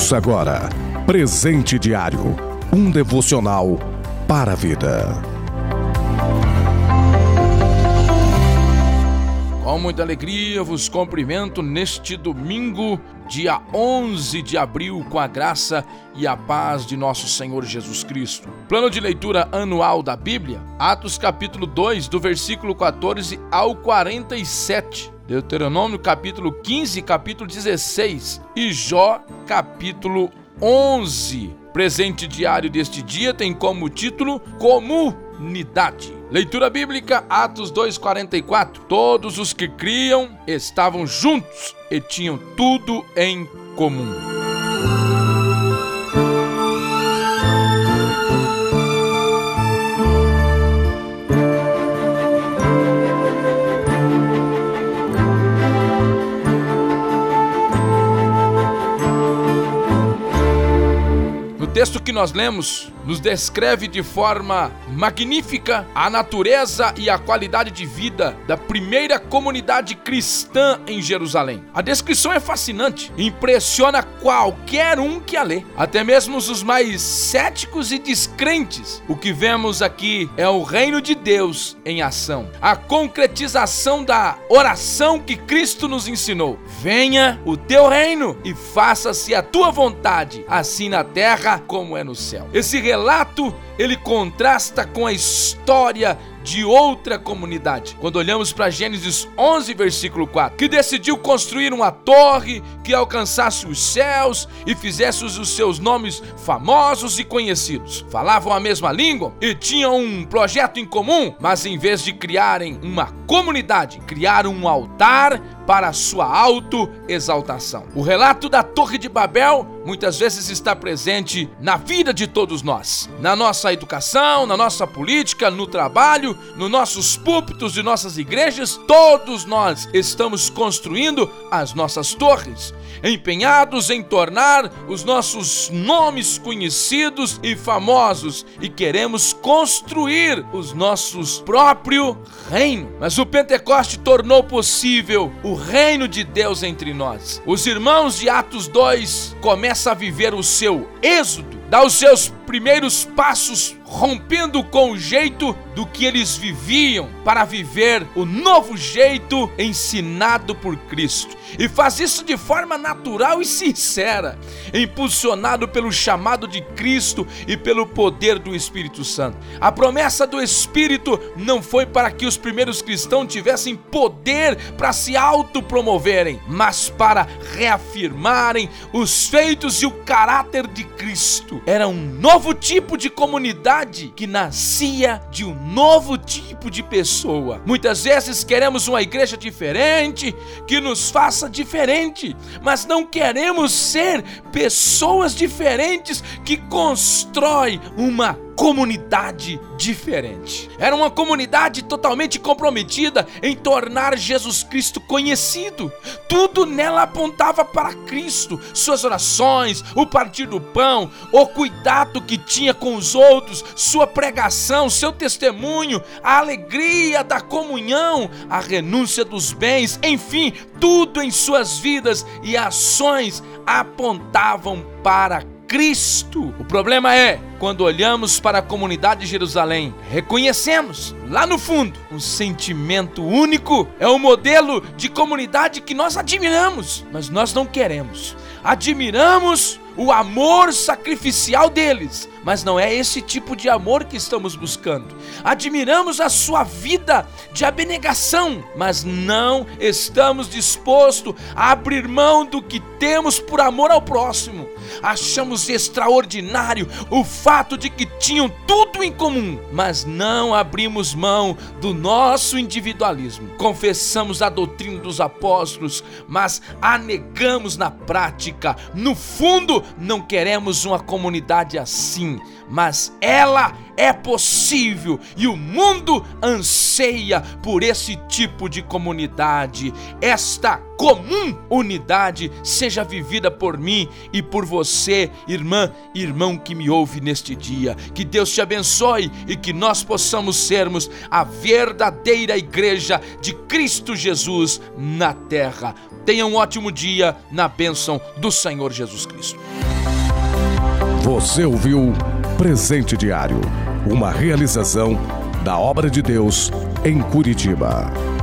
Ouça agora Presente Diário um devocional para a vida. Com muita alegria vos cumprimento neste domingo, dia 11 de abril, com a graça e a paz de nosso Senhor Jesus Cristo. Plano de leitura anual da Bíblia, Atos capítulo 2, do versículo 14 ao 47. Deuteronômio capítulo 15, capítulo 16 e Jó capítulo 11. Presente diário deste dia tem como título Comunidade. Leitura bíblica, Atos 2,44. Todos os que criam estavam juntos e tinham tudo em comum. Texto que nós lemos nos descreve de forma magnífica a natureza e a qualidade de vida da primeira comunidade cristã em Jerusalém. A descrição é fascinante, impressiona qualquer um que a lê, até mesmo os mais céticos e descrentes. O que vemos aqui é o reino de Deus em ação, a concretização da oração que Cristo nos ensinou. Venha o teu reino e faça-se a tua vontade, assim na terra como é no céu. Esse relato ele contrasta com a história de outra comunidade. Quando olhamos para Gênesis 11, versículo 4, que decidiu construir uma torre que alcançasse os céus e fizesse os seus nomes famosos e conhecidos. Falavam a mesma língua e tinham um projeto em comum, mas em vez de criarem uma comunidade, criaram um altar para sua autoexaltação. O relato da Torre de Babel muitas vezes está presente na vida de todos nós, na nossa educação, na nossa política, no trabalho, nos nossos púlpitos de nossas igrejas, todos nós estamos construindo as nossas torres, empenhados em tornar os nossos nomes conhecidos e famosos e queremos construir os nossos próprio reino. Mas o Pentecoste tornou possível o reino de Deus entre nós. Os irmãos de Atos 2 começam a viver o seu êxodo, dá os seus primeiros passos rompendo com o jeito do que eles viviam para viver o novo jeito ensinado por Cristo. E faz isso de forma natural e sincera, impulsionado pelo chamado de Cristo e pelo poder do Espírito Santo. A promessa do Espírito não foi para que os primeiros cristãos tivessem poder para se autopromoverem, mas para reafirmarem os feitos e o caráter de Cristo. Era um novo tipo de comunidade que nascia de um novo tipo de pessoa. Muitas vezes queremos uma igreja diferente, que nos faça diferente, mas não queremos ser pessoas diferentes que constrói uma comunidade diferente. Era uma comunidade totalmente comprometida em tornar Jesus Cristo conhecido. Tudo nela apontava para Cristo, suas orações, o partir do pão, o cuidado que tinha com os outros, sua pregação, seu testemunho, a alegria da comunhão, a renúncia dos bens, enfim, tudo em suas vidas e ações apontavam para Cristo. O problema é quando olhamos para a comunidade de Jerusalém, reconhecemos lá no fundo um sentimento único, é o um modelo de comunidade que nós admiramos, mas nós não queremos. Admiramos o amor sacrificial deles, mas não é esse tipo de amor que estamos buscando. Admiramos a sua vida de abnegação, mas não estamos dispostos a abrir mão do que temos por amor ao próximo. Achamos extraordinário o fato de que tinham tudo em comum, mas não abrimos mão do nosso individualismo. Confessamos a doutrina dos apóstolos, mas a negamos na prática. No fundo, não queremos uma comunidade assim, mas ela é possível e o mundo anseia por esse tipo de comunidade. Esta comum unidade seja vivida por mim e por você, irmã, irmão que me ouve neste dia. Que Deus te abençoe e que nós possamos sermos a verdadeira igreja de Cristo Jesus na terra. Tenha um ótimo dia na bênção do Senhor Jesus Cristo. Você ouviu Presente Diário, uma realização da obra de Deus em Curitiba.